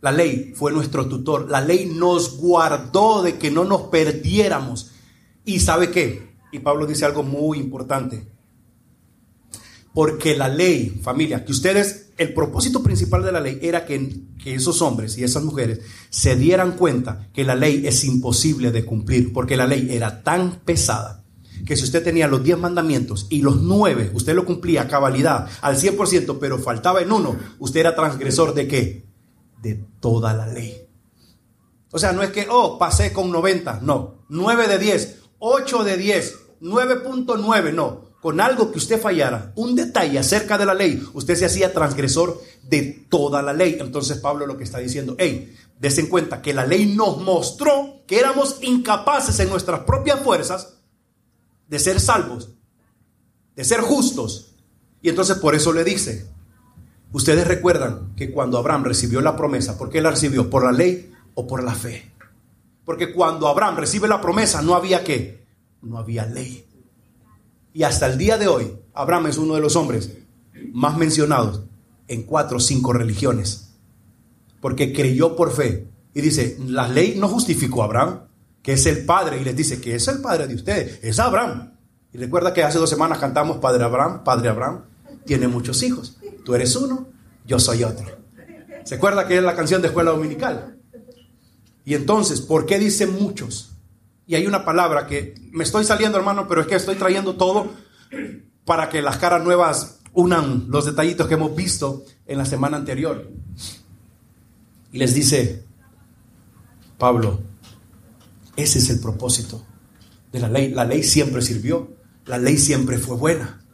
La ley fue nuestro tutor. La ley nos guardó de que no nos perdiéramos. ¿Y sabe qué? Y Pablo dice algo muy importante. Porque la ley, familia, que ustedes, el propósito principal de la ley era que, que, esos hombres y esas mujeres se dieran cuenta que la ley es imposible de cumplir, porque la ley era tan pesada que si usted tenía los 10 mandamientos y los 9, usted lo cumplía a cabalidad, al 100%, pero faltaba en uno, usted era transgresor de qué? De toda la ley. O sea, no es que, oh, pasé con 90, no, 9 de 10, 8 de 10, 9.9, no. Con algo que usted fallara, un detalle acerca de la ley, usted se hacía transgresor de toda la ley. Entonces Pablo lo que está diciendo, hey, des en cuenta que la ley nos mostró que éramos incapaces en nuestras propias fuerzas de ser salvos, de ser justos. Y entonces por eso le dice, ustedes recuerdan que cuando Abraham recibió la promesa, ¿por qué la recibió? ¿Por la ley o por la fe? Porque cuando Abraham recibe la promesa no había qué, no había ley. Y hasta el día de hoy, Abraham es uno de los hombres más mencionados en cuatro o cinco religiones. Porque creyó por fe. Y dice, la ley no justificó a Abraham que es el Padre, y les dice que es el Padre de ustedes, es Abraham. Y recuerda que hace dos semanas cantamos Padre Abraham, Padre Abraham, tiene muchos hijos. Tú eres uno, yo soy otro. ¿Se acuerda que es la canción de escuela dominical? Y entonces, ¿por qué dice muchos? Y hay una palabra que me estoy saliendo, hermano, pero es que estoy trayendo todo para que las caras nuevas unan los detallitos que hemos visto en la semana anterior. Y les dice Pablo, ese es el propósito de la ley. La ley siempre sirvió. La ley siempre fue buena.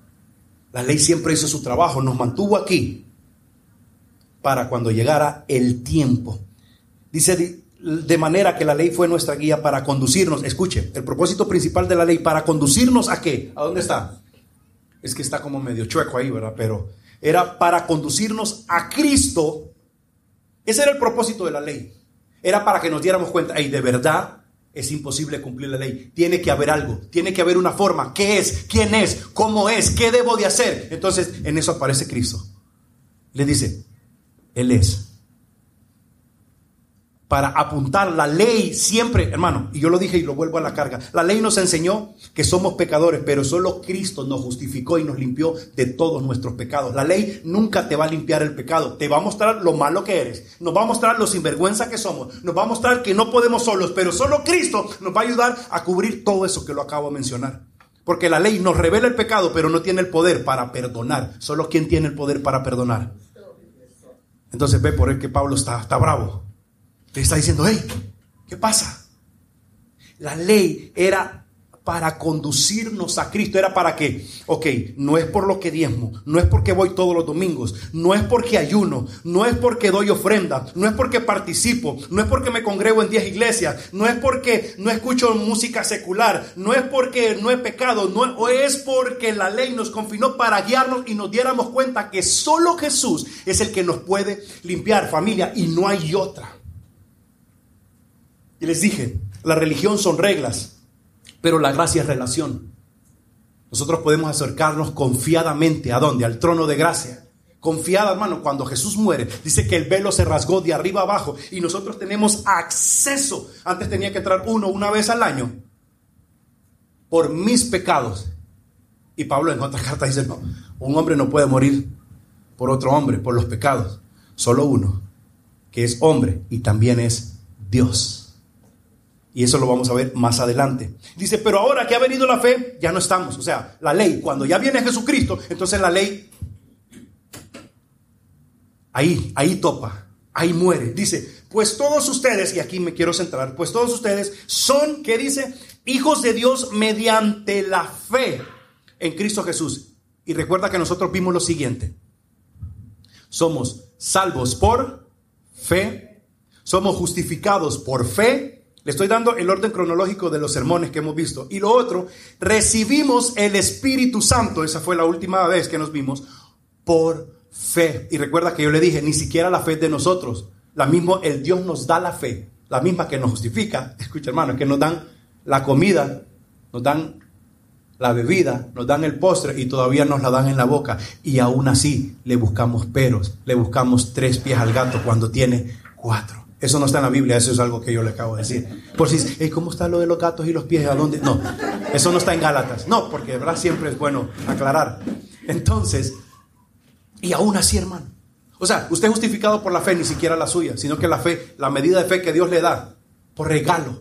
La ley siempre hizo su trabajo. Nos mantuvo aquí para cuando llegara el tiempo. Dice de manera que la ley fue nuestra guía para conducirnos. Escuche, el propósito principal de la ley para conducirnos a qué? ¿A dónde está? Es que está como medio chueco ahí, ¿verdad? Pero era para conducirnos a Cristo. Ese era el propósito de la ley. Era para que nos diéramos cuenta, y de verdad es imposible cumplir la ley. Tiene que haber algo, tiene que haber una forma. ¿Qué es? ¿Quién es? ¿Cómo es? ¿Qué debo de hacer? Entonces en eso aparece Cristo. Le dice, Él es para apuntar la ley siempre, hermano, y yo lo dije y lo vuelvo a la carga, la ley nos enseñó que somos pecadores, pero solo Cristo nos justificó y nos limpió de todos nuestros pecados. La ley nunca te va a limpiar el pecado, te va a mostrar lo malo que eres, nos va a mostrar lo sinvergüenza que somos, nos va a mostrar que no podemos solos, pero solo Cristo nos va a ayudar a cubrir todo eso que lo acabo de mencionar. Porque la ley nos revela el pecado, pero no tiene el poder para perdonar. Solo quien tiene el poder para perdonar. Entonces ve por el que Pablo está, está bravo. Te está diciendo, hey, ¿qué pasa? La ley era para conducirnos a Cristo. Era para que, ok, no es por lo que diezmo, no es porque voy todos los domingos, no es porque ayuno, no es porque doy ofrenda, no es porque participo, no es porque me congrego en 10 iglesias, no es porque no escucho música secular, no es porque no he pecado, no es porque la ley nos confinó para guiarnos y nos diéramos cuenta que solo Jesús es el que nos puede limpiar familia y no hay otra. Y les dije, la religión son reglas, pero la gracia es relación. Nosotros podemos acercarnos confiadamente a dónde? Al trono de gracia. Confiada, hermano, cuando Jesús muere, dice que el velo se rasgó de arriba abajo y nosotros tenemos acceso. Antes tenía que entrar uno una vez al año por mis pecados. Y Pablo en otra carta dice, no, un hombre no puede morir por otro hombre, por los pecados. Solo uno, que es hombre y también es Dios. Y eso lo vamos a ver más adelante. Dice, pero ahora que ha venido la fe, ya no estamos. O sea, la ley, cuando ya viene Jesucristo, entonces la ley, ahí, ahí topa, ahí muere. Dice, pues todos ustedes, y aquí me quiero centrar, pues todos ustedes son, ¿qué dice? Hijos de Dios mediante la fe en Cristo Jesús. Y recuerda que nosotros vimos lo siguiente. Somos salvos por fe, somos justificados por fe le estoy dando el orden cronológico de los sermones que hemos visto. Y lo otro, recibimos el Espíritu Santo, esa fue la última vez que nos vimos, por fe. Y recuerda que yo le dije, ni siquiera la fe de nosotros. La misma, el Dios nos da la fe, la misma que nos justifica. Escucha hermano, que nos dan la comida, nos dan la bebida, nos dan el postre y todavía nos la dan en la boca. Y aún así le buscamos peros, le buscamos tres pies al gato cuando tiene cuatro. Eso no está en la Biblia, eso es algo que yo le acabo de decir. Por si, ¿cómo está lo de los gatos y los pies? ¿A dónde? No, eso no está en Gálatas. No, porque ¿verdad? siempre es bueno aclarar. Entonces, y aún así, hermano. O sea, usted es justificado por la fe, ni siquiera la suya, sino que la fe, la medida de fe que Dios le da, por regalo,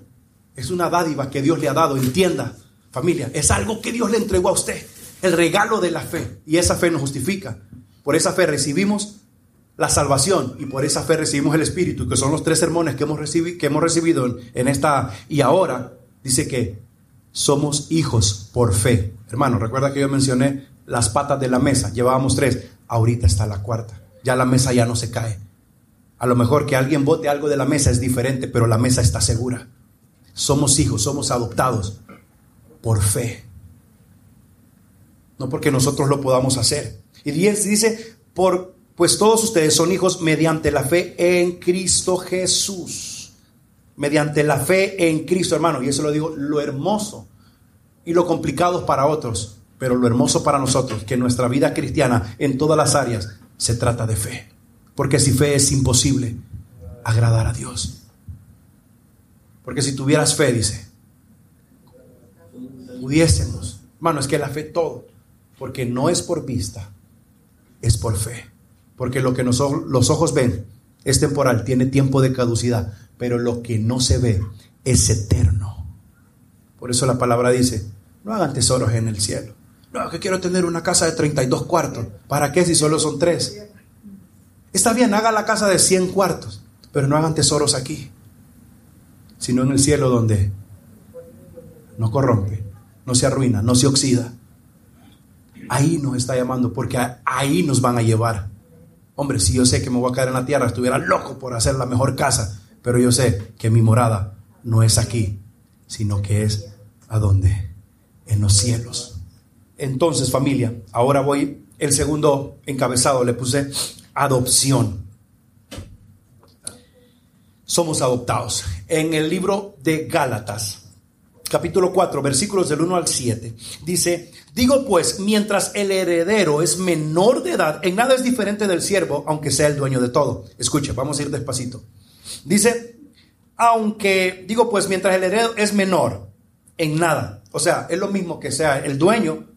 es una dádiva que Dios le ha dado. Entienda, familia, es algo que Dios le entregó a usted. El regalo de la fe. Y esa fe nos justifica. Por esa fe recibimos la salvación y por esa fe recibimos el Espíritu, que son los tres sermones que hemos, recibido, que hemos recibido en, esta... Y ahora dice que somos hijos por fe. Hermano, recuerda que yo mencioné las patas de la mesa, llevábamos tres, ahorita está la cuarta, ya la mesa ya no se cae. A lo mejor que alguien bote algo de la mesa es diferente, pero la mesa está segura. Somos hijos, somos adoptados por fe. No porque nosotros lo podamos hacer. Y dice, por pues todos ustedes son hijos mediante la fe en Cristo Jesús. Mediante la fe en Cristo, hermano. Y eso lo digo, lo hermoso y lo complicado para otros, pero lo hermoso para nosotros, que nuestra vida cristiana en todas las áreas se trata de fe. Porque si fe es imposible agradar a Dios. Porque si tuvieras fe, dice, pudiésemos. Hermano, es que la fe todo, porque no es por vista, es por fe. Porque lo que los ojos ven es temporal, tiene tiempo de caducidad, pero lo que no se ve es eterno. Por eso la palabra dice, no hagan tesoros en el cielo. No, que quiero tener una casa de 32 cuartos. ¿Para qué si solo son tres? Está bien, haga la casa de 100 cuartos, pero no hagan tesoros aquí, sino en el cielo donde no corrompe, no se arruina, no se oxida. Ahí nos está llamando, porque ahí nos van a llevar. Hombre, si yo sé que me voy a caer en la tierra, estuviera loco por hacer la mejor casa, pero yo sé que mi morada no es aquí, sino que es a donde? En los cielos. Entonces, familia, ahora voy, el segundo encabezado le puse adopción. Somos adoptados. En el libro de Gálatas, capítulo 4, versículos del 1 al 7, dice, Digo pues, mientras el heredero es menor de edad, en nada es diferente del siervo, aunque sea el dueño de todo. Escucha, vamos a ir despacito. Dice, aunque, digo pues, mientras el heredero es menor, en nada. O sea, es lo mismo que sea el dueño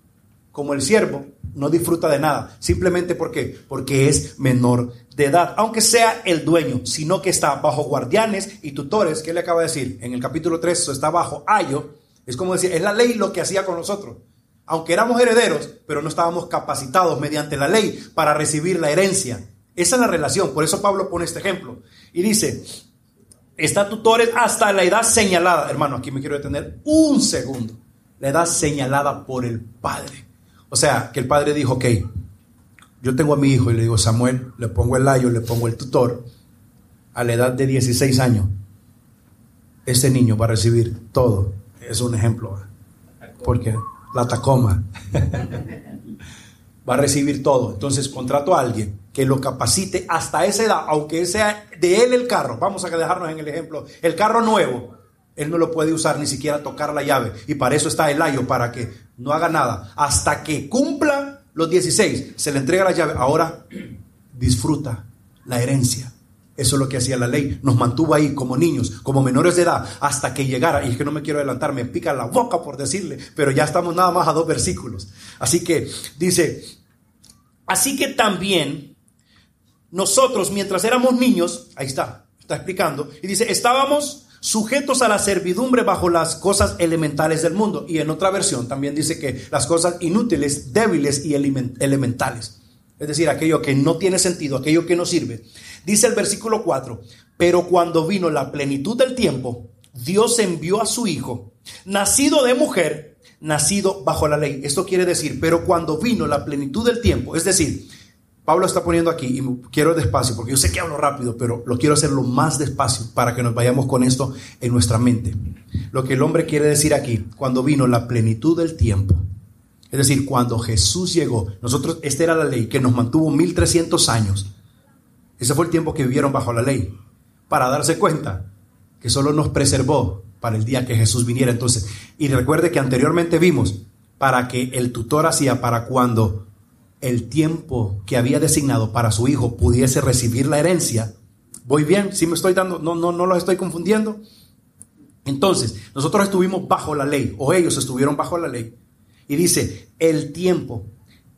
como el siervo, no disfruta de nada. Simplemente porque, porque es menor de edad. Aunque sea el dueño, sino que está bajo guardianes y tutores. ¿Qué le acaba de decir? En el capítulo 3 está bajo ayo. Es como decir, es la ley lo que hacía con nosotros aunque éramos herederos, pero no estábamos capacitados mediante la ley para recibir la herencia. Esa es la relación, por eso Pablo pone este ejemplo. Y dice, está tutores hasta la edad señalada. Hermano, aquí me quiero detener un segundo. La edad señalada por el Padre. O sea, que el Padre dijo, ok, yo tengo a mi hijo y le digo, Samuel, le pongo el ayo, le pongo el tutor, a la edad de 16 años, este niño va a recibir todo. Es un ejemplo. Porque la Tacoma. Va a recibir todo. Entonces contrato a alguien que lo capacite hasta esa edad, aunque sea de él el carro. Vamos a dejarnos en el ejemplo. El carro nuevo, él no lo puede usar ni siquiera tocar la llave. Y para eso está el ayo, para que no haga nada. Hasta que cumpla los 16, se le entrega la llave. Ahora disfruta la herencia. Eso es lo que hacía la ley. Nos mantuvo ahí como niños, como menores de edad, hasta que llegara. Y es que no me quiero adelantar, me pica la boca por decirle, pero ya estamos nada más a dos versículos. Así que dice, así que también nosotros mientras éramos niños, ahí está, está explicando, y dice, estábamos sujetos a la servidumbre bajo las cosas elementales del mundo. Y en otra versión también dice que las cosas inútiles, débiles y elementales. Es decir, aquello que no tiene sentido, aquello que no sirve. Dice el versículo 4, pero cuando vino la plenitud del tiempo, Dios envió a su Hijo, nacido de mujer, nacido bajo la ley. Esto quiere decir, pero cuando vino la plenitud del tiempo, es decir, Pablo está poniendo aquí, y quiero despacio, porque yo sé que hablo rápido, pero lo quiero hacerlo más despacio para que nos vayamos con esto en nuestra mente. Lo que el hombre quiere decir aquí, cuando vino la plenitud del tiempo, es decir, cuando Jesús llegó, nosotros, esta era la ley que nos mantuvo 1300 años ese fue el tiempo que vivieron bajo la ley, para darse cuenta que solo nos preservó para el día que Jesús viniera. Entonces, y recuerde que anteriormente vimos para que el tutor hacía para cuando el tiempo que había designado para su hijo pudiese recibir la herencia, ¿Voy bien? ¿Sí me estoy dando? No, no, no los estoy confundiendo. Entonces, nosotros estuvimos bajo la ley, o ellos estuvieron bajo la ley. Y dice, el tiempo,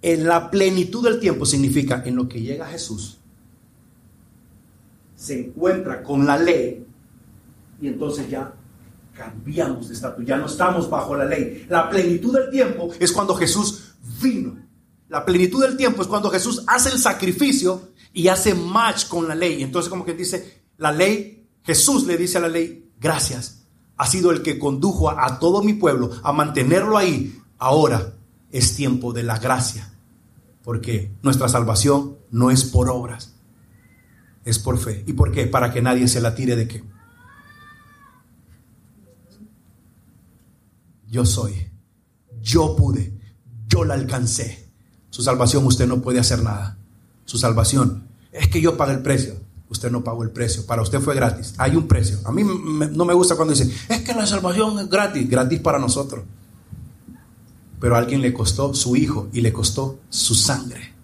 en la plenitud del tiempo significa en lo que llega Jesús, se encuentra con la ley y entonces ya cambiamos de estatus, ya no estamos bajo la ley. La plenitud del tiempo es cuando Jesús vino. La plenitud del tiempo es cuando Jesús hace el sacrificio y hace match con la ley. Entonces como que dice, la ley, Jesús le dice a la ley, gracias, ha sido el que condujo a, todo mi pueblo a mantenerlo ahí. Ahora es tiempo de la gracia, porque nuestra salvación no es por obras, es por fe. ¿Y por qué? Para que nadie se la tire de qué. Yo soy, yo pude, yo la alcancé. Su salvación usted no puede hacer nada. Su salvación es que yo pagué el precio. Usted no pagó el precio. Para usted fue gratis. Hay un precio. A mí no me gusta cuando dicen, es que la salvación es gratis. Gratis para nosotros. Pero a alguien le costó su hijo y le costó su sangre.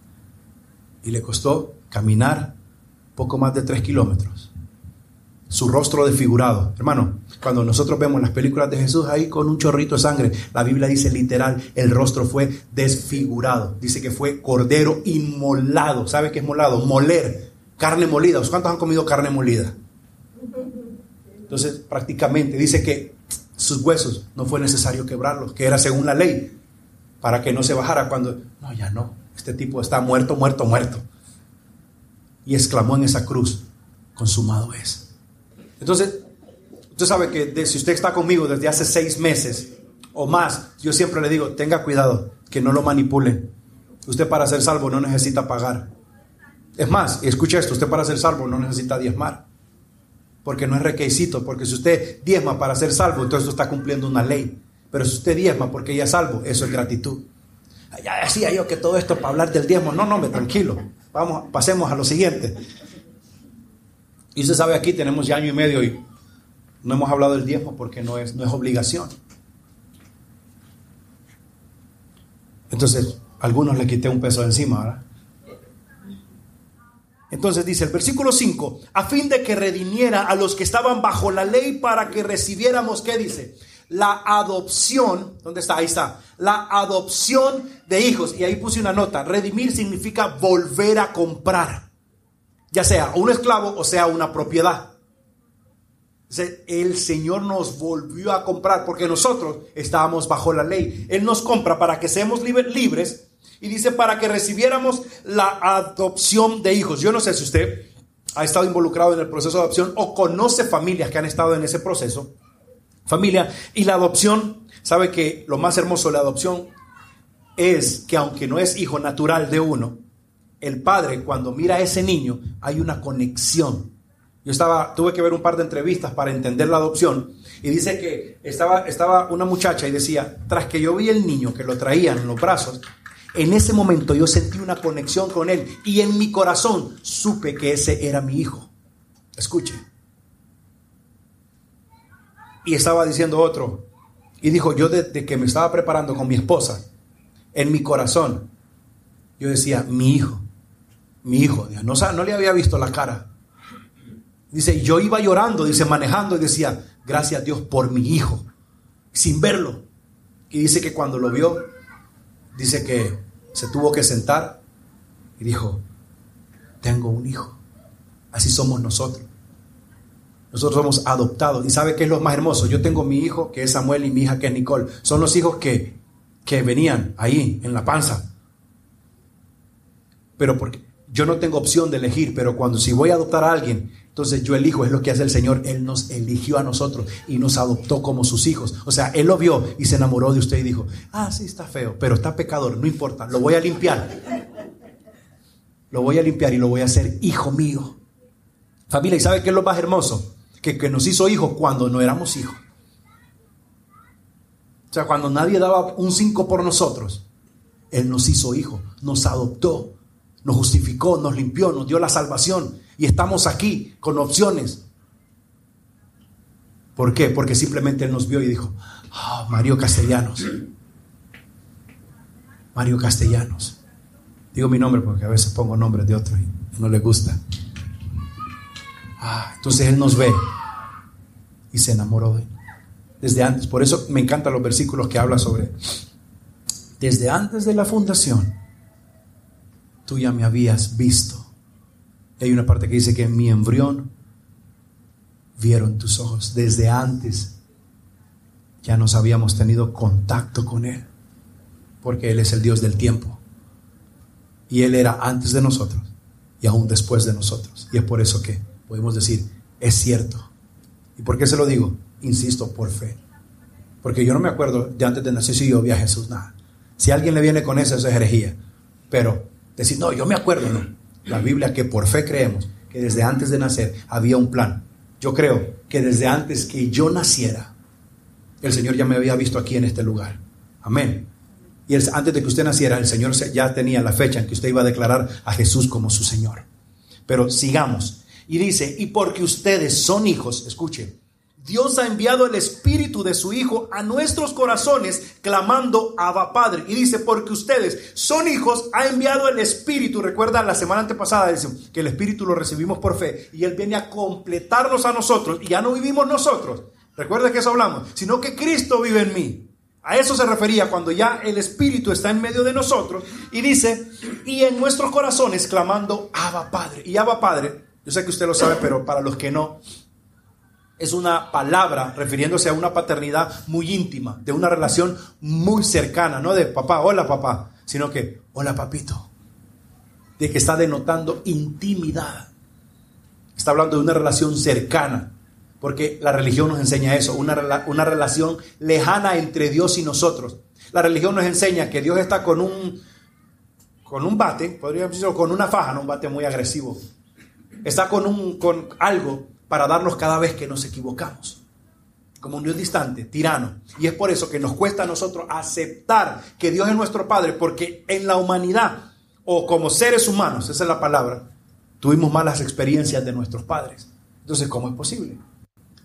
Y le costó caminar poco más de tres kilómetros. Su rostro desfigurado. Hermano, cuando nosotros vemos las películas de Jesús ahí con un chorrito de sangre, la Biblia dice literal, el rostro fue desfigurado. Dice que fue cordero inmolado. ¿Sabe qué es molado? Moler, carne molida. ¿Cuántos han comido carne molida? Entonces, prácticamente dice que sus huesos no fue necesario quebrarlos, que era según la ley, para que no se bajara cuando, no, ya no, este tipo está muerto, muerto, muerto. Y exclamó en esa cruz, consumado es. Entonces, Usted sabe que si usted está conmigo desde hace seis meses o más, yo siempre le digo, tenga cuidado, que no lo manipule. Usted para ser salvo no necesita pagar. Es más, escuche esto, usted para ser salvo no necesita diezmar. Porque no es requisito, porque si usted diezma para ser salvo, entonces está cumpliendo una ley. Pero si usted diezma porque ya es salvo, eso es gratitud. Ya decía yo que todo esto para hablar del diezmo. No, no, me tranquilo. Vamos, pasemos a lo siguiente. Y usted sabe, aquí tenemos ya año y medio y no hemos hablado del diezmo porque no es, no es obligación. Entonces, a algunos le quité un peso de encima, ¿verdad? Entonces dice el versículo 5, a fin de que redimiera a los que estaban bajo la ley para que recibiéramos, ¿qué dice? La adopción, ¿dónde está? Ahí está. La adopción de hijos. Y ahí puse una nota. Redimir significa volver a comprar. Ya sea un esclavo o sea una propiedad el Señor nos volvió a comprar porque nosotros estábamos bajo la ley. Él nos compra para que seamos libres y dice para que recibiéramos la adopción de hijos. Yo no sé si usted ha estado involucrado en el proceso de adopción o conoce familias que han estado en ese proceso. Familia, y la adopción, sabe que lo más hermoso de la adopción es que aunque no es hijo natural de uno, el padre cuando mira a ese niño hay una conexión yo estaba, tuve que ver un par de entrevistas para entender la adopción y dice que estaba, estaba una muchacha y decía, tras que yo vi el niño que lo traían en los brazos, en ese momento yo sentí una conexión con él y en mi corazón supe que ese era mi hijo. Escuche. Y estaba diciendo otro, y dijo, yo desde que me estaba preparando con mi esposa, en mi corazón, yo decía, mi hijo, mi hijo, no, no le había visto la cara, Dice, yo iba llorando, dice, manejando y decía, gracias a Dios por mi hijo, sin verlo. Y dice que cuando lo vio, dice que se tuvo que sentar y dijo, tengo un hijo. Así somos nosotros. Nosotros somos adoptados. ¿Y sabe qué es lo más hermoso? Yo tengo mi hijo, que es Samuel, y mi hija, que es Nicole. Son los hijos que, que venían ahí, en la panza. Pero porque yo no tengo opción de elegir, pero cuando si voy a adoptar a alguien, entonces yo elijo, es lo que hace el Señor. Él nos eligió a nosotros y nos adoptó como sus hijos. O sea, Él lo vio y se enamoró de usted y dijo, ah, sí, está feo, pero está pecador, no importa, lo voy a limpiar. Lo voy a limpiar y lo voy a hacer hijo mío. Familia, ¿y sabe qué es lo más hermoso? Que, nos hizo hijos cuando no éramos hijos. O sea, cuando nadie daba un cinco por nosotros, Él nos hizo hijos, nos adoptó, nos justificó, nos limpió, nos dio la salvación y estamos aquí con opciones. ¿Por qué? Porque simplemente Él nos vio y dijo, ah, Mario Castellanos. Mario Castellanos. Digo mi nombre porque a veces pongo nombres de otros y no le gusta. Ah, entonces Él nos ve y se enamoró de Él. Desde antes, por eso me encantan los versículos que habla sobre, desde antes de la fundación, tú ya me habías visto. hay una parte que dice que en mi embrión vieron tus ojos. Desde antes ya nos habíamos tenido contacto con Él, porque Él es el Dios del tiempo. Y Él era antes de nosotros y aún después de nosotros. Y es por eso que podemos decir, es cierto. ¿Y por qué se lo digo? Insisto, por fe. Porque yo no me acuerdo de antes de nacer si yo vi a Jesús, nada. Si alguien le viene con eso, eso es herejía. Pero decir, no, yo me acuerdo, no. La Biblia que por fe creemos que desde antes de nacer había un plan. Yo creo que desde antes que yo naciera, el Señor ya me había visto aquí en este lugar. Amén. Y antes de que usted naciera, el Señor ya tenía la fecha en que usted iba a declarar a Jesús como su Señor. Pero sigamos. Y dice, y porque ustedes son hijos, escuchen, Dios ha enviado el Espíritu de su Hijo a nuestros corazones, clamando Abba Padre. Y dice, porque ustedes son hijos, ha enviado el Espíritu. Recuerda, la semana antepasada dice que el Espíritu lo recibimos por fe y Él viene a completarnos a nosotros y ya no vivimos nosotros. Recuerda que eso hablamos, sino que Cristo vive en mí. A eso se refería cuando ya el Espíritu está en medio de nosotros y dice, y en nuestros corazones clamando Abba Padre. Y Abba Padre, yo sé que usted lo sabe, pero para los que no, es una palabra refiriéndose a una paternidad muy íntima, de una relación muy cercana, no de papá, hola papá, sino que hola papito, de que está denotando intimidad. Está hablando de una relación cercana, porque la religión nos enseña eso, una, una relación lejana entre Dios y nosotros. La religión nos enseña que Dios está con un, con un bate, podríamos decirlo, con una faja, no un bate muy agresivo. Está con, un, con algo para darnos cada vez que nos equivocamos. Como un Dios distante, tirano. Y es por eso que nos cuesta a nosotros aceptar que Dios es nuestro Padre, porque en la humanidad, o como seres humanos, esa es la palabra, tuvimos malas experiencias de nuestros padres. Entonces, ¿cómo es posible?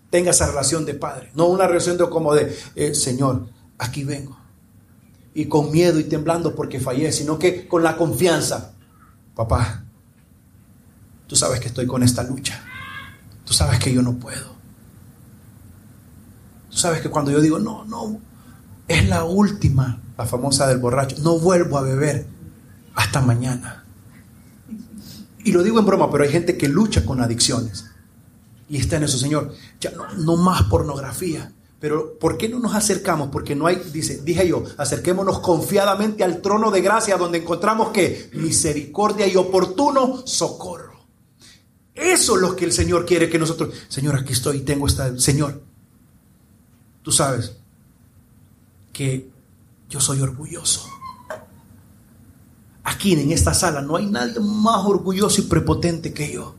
Tenga esa relación de padre, no una relación de como de, eh, Señor, aquí vengo. Y con miedo y temblando porque fallé, sino que con la confianza, papá, tú sabes que estoy con esta lucha. Tú sabes que yo no puedo. Tú sabes que cuando yo digo, no, no, es la última, la famosa del borracho, no vuelvo a beber hasta mañana. Y lo digo en broma, pero hay gente que lucha con adicciones. Y está en eso, Señor. Ya no, más pornografía. Pero ¿por qué no nos acercamos? Porque no hay, dice, dije yo, acerquémonos confiadamente al trono de gracia donde encontramos que misericordia y oportuno socorro. Eso es lo que el Señor quiere que nosotros, Señor, aquí estoy, tengo esta, Señor, tú sabes que yo soy orgulloso. Aquí en esta sala no hay nadie más orgulloso y prepotente que yo.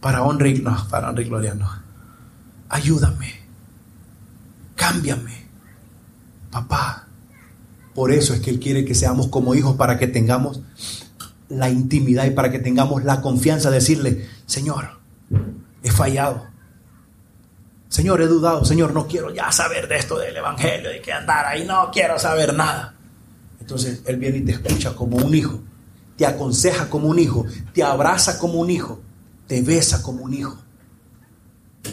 Para honra y, no, para y gloria no. Ayúdame. Cámbiame. Papá. Por eso es que Él quiere que seamos como hijos para que tengamos la intimidad y para que tengamos la confianza de decirle, Señor, he fallado. Señor, he dudado. Señor, no quiero ya saber de esto del Evangelio, de que andar ahí, no quiero saber nada. Entonces Él viene y te escucha como un hijo, te aconseja como un hijo, te abraza como un hijo, te besa como un hijo.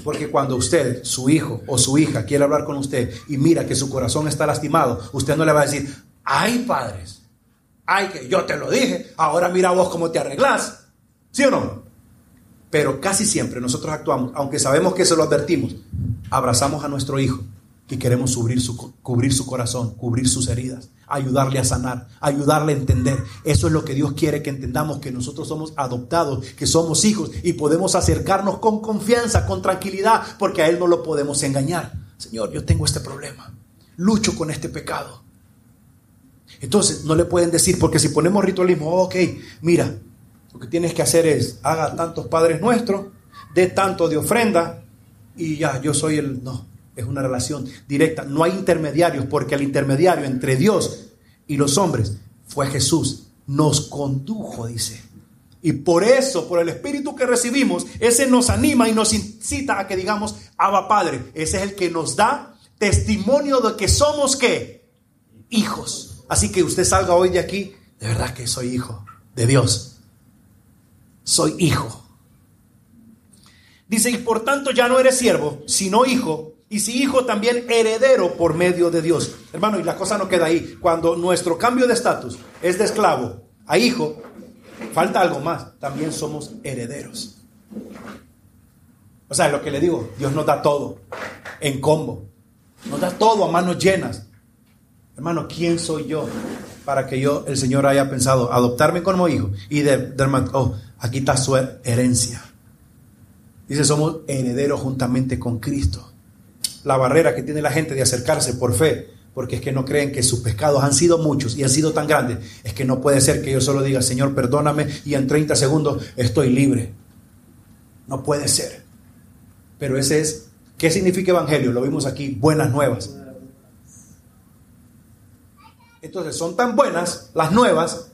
Porque cuando usted, su hijo o su hija quiere hablar con usted y mira que su corazón está lastimado, usted no le va a decir, ay padres, Ay, que yo te lo dije, ahora mira vos cómo te arreglas. ¿Sí o no? Pero casi siempre nosotros actuamos, aunque sabemos que se lo advertimos, abrazamos a nuestro hijo y queremos cubrir su, cubrir su corazón, cubrir sus heridas, ayudarle a sanar, ayudarle a entender. Eso es lo que Dios quiere que entendamos, que nosotros somos adoptados, que somos hijos y podemos acercarnos con confianza, con tranquilidad, porque a Él no lo podemos engañar. Señor, yo tengo este problema, lucho con este pecado. Entonces, no le pueden decir, porque si ponemos ritualismo, ok, mira, lo que tienes que hacer es, haga tantos padres nuestros, dé tanto de ofrenda y ya, yo soy el... No, es una relación directa. No hay intermediarios, porque el intermediario entre Dios y los hombres fue Jesús. Nos condujo, dice. Y por eso, por el Espíritu que recibimos, ese nos anima y nos incita a que digamos, Abba Padre. Ese es el que nos da testimonio de que somos qué? Hijos. Así que usted salga hoy de aquí, de verdad que soy hijo de Dios. Soy hijo. Dice, y por tanto ya no eres siervo, sino hijo, y si hijo también heredero por medio de Dios. Hermano, y la cosa no queda ahí. Cuando nuestro cambio de estatus es de esclavo a hijo, falta algo más. También somos herederos. O sea, lo que le digo, Dios nos da todo en combo. Nos da todo a manos llenas. Hermano, ¿quién soy yo para que yo, el Señor, haya pensado adoptarme como hijo? Y de, de oh, aquí está su herencia. Dice, somos herederos juntamente con Cristo. La barrera que tiene la gente de acercarse por fe, porque es que no creen que sus pecados han sido muchos y han sido tan grandes, es que no puede ser que yo solo diga, Señor, perdóname y en 30 segundos estoy libre. No puede ser. Pero ese es, ¿qué significa evangelio? Lo vimos aquí, buenas nuevas. Entonces son tan buenas las nuevas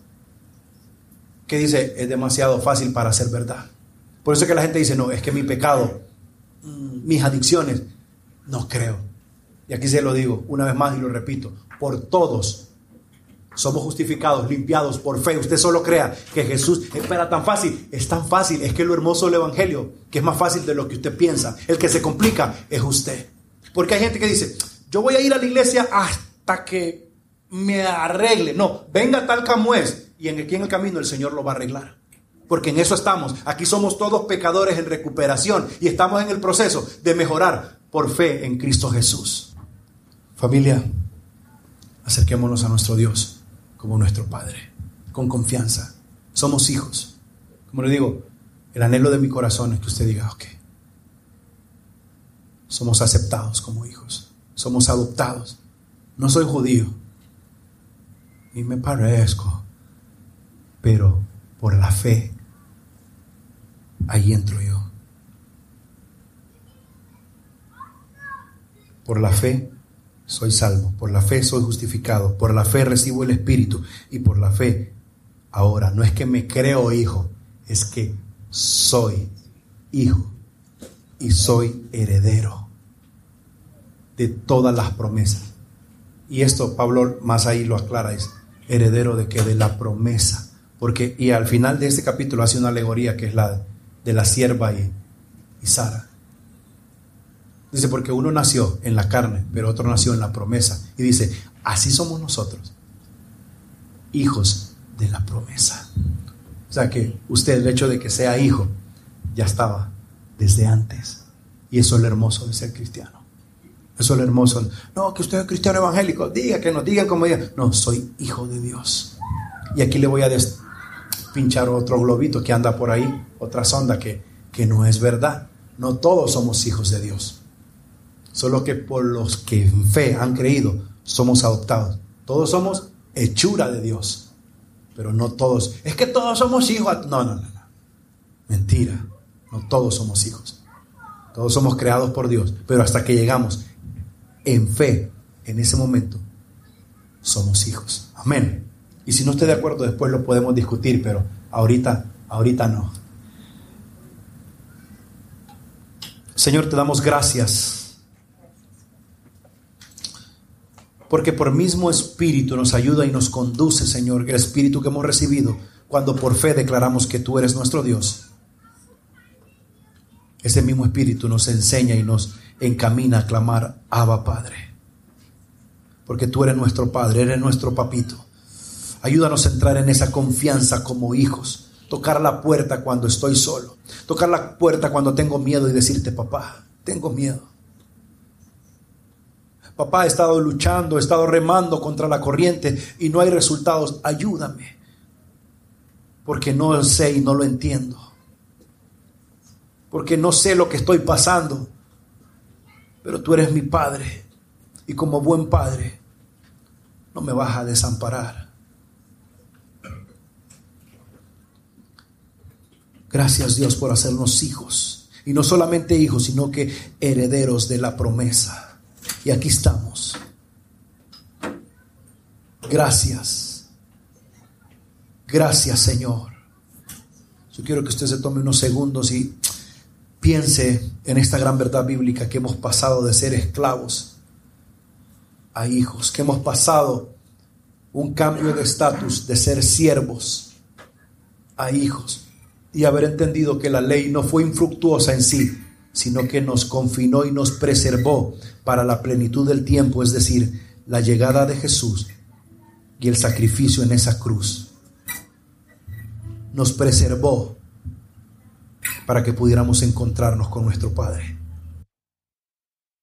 que dice, es demasiado fácil para ser verdad. Por eso es que la gente dice, no, es que mi pecado, mm, mis adicciones, no creo. Y aquí se lo digo una vez más y lo repito, por todos somos justificados, limpiados por fe. Usted solo crea que Jesús espera tan fácil. Es tan fácil. Es que lo hermoso del Evangelio, que es más fácil de lo que usted piensa. El que se complica es usted. Porque hay gente que dice, yo voy a ir a la iglesia hasta que me arregle. No, venga tal como es. Y en aquí en el camino el Señor lo va a arreglar porque en eso estamos. Aquí somos todos pecadores en recuperación y estamos en el proceso de mejorar por fe en Cristo Jesús. Familia, acerquémonos a nuestro Dios como nuestro Padre, con confianza. Somos hijos. Como le digo, el anhelo de mi corazón es que usted diga, ok, somos aceptados como hijos, somos adoptados. No soy judío, y me parezco, pero por la fe ahí entro yo. Por la fe soy salvo, por la fe soy justificado, por la fe recibo el Espíritu y por la fe ahora no es que me creo hijo, es que soy hijo y soy heredero de todas las promesas. Y esto Pablo más ahí lo aclara, es heredero de que de la promesa. Porque, y al final de este capítulo hace una alegoría que es la de la sierva y, y Sara. Dice, porque uno nació en la carne, pero otro nació en la promesa. Y dice, así somos nosotros, hijos de la promesa. O sea que usted, el hecho de que sea hijo, ya estaba desde antes. Y eso es lo hermoso de ser cristiano. Eso es lo hermoso. No, que usted es cristiano evangélico. Diga, que nos digan como diga. No, soy hijo de Dios. Y aquí le voy a pinchar otro globito que anda por ahí, otra sonda que, que no es verdad. No todos somos hijos de Dios. Solo que por los que en fe han creído, somos adoptados. Todos somos hechura de Dios. Pero no todos. Es que todos somos hijos. No, no, no, no. Mentira. No todos somos hijos. Todos somos creados por Dios. Pero hasta que llegamos en fe, en ese momento, somos hijos. Amén. Y si no estoy de acuerdo, después lo podemos discutir, pero ahorita, ahorita no. Señor, te damos gracias. Porque por mismo Espíritu nos ayuda y nos conduce, Señor, el Espíritu que hemos recibido cuando por fe declaramos que tú eres nuestro Dios. Ese mismo Espíritu nos enseña y nos encamina a clamar, Abba Padre. Porque tú eres nuestro Padre, eres nuestro papito. Ayúdanos a entrar en esa confianza como hijos. Tocar la puerta cuando estoy solo. Tocar la puerta cuando tengo miedo y decirte, papá, tengo miedo. Papá, he estado luchando, he estado remando contra la corriente y no hay resultados. Ayúdame. Porque no sé y no lo entiendo. Porque no sé lo que estoy pasando. Pero tú eres mi padre. Y como buen padre, no me vas a desamparar. Gracias Dios por hacernos hijos. Y no solamente hijos, sino que herederos de la promesa. Y aquí estamos. Gracias. Gracias Señor. Yo quiero que usted se tome unos segundos y piense en esta gran verdad bíblica que hemos pasado de ser esclavos a hijos, que hemos pasado un cambio de estatus de ser siervos a hijos y haber entendido que la ley no fue infructuosa en sí, sino que nos confinó y nos preservó para la plenitud del tiempo, es decir, la llegada de Jesús y el sacrificio en esa cruz. Nos preservó para que pudiéramos encontrarnos con nuestro Padre.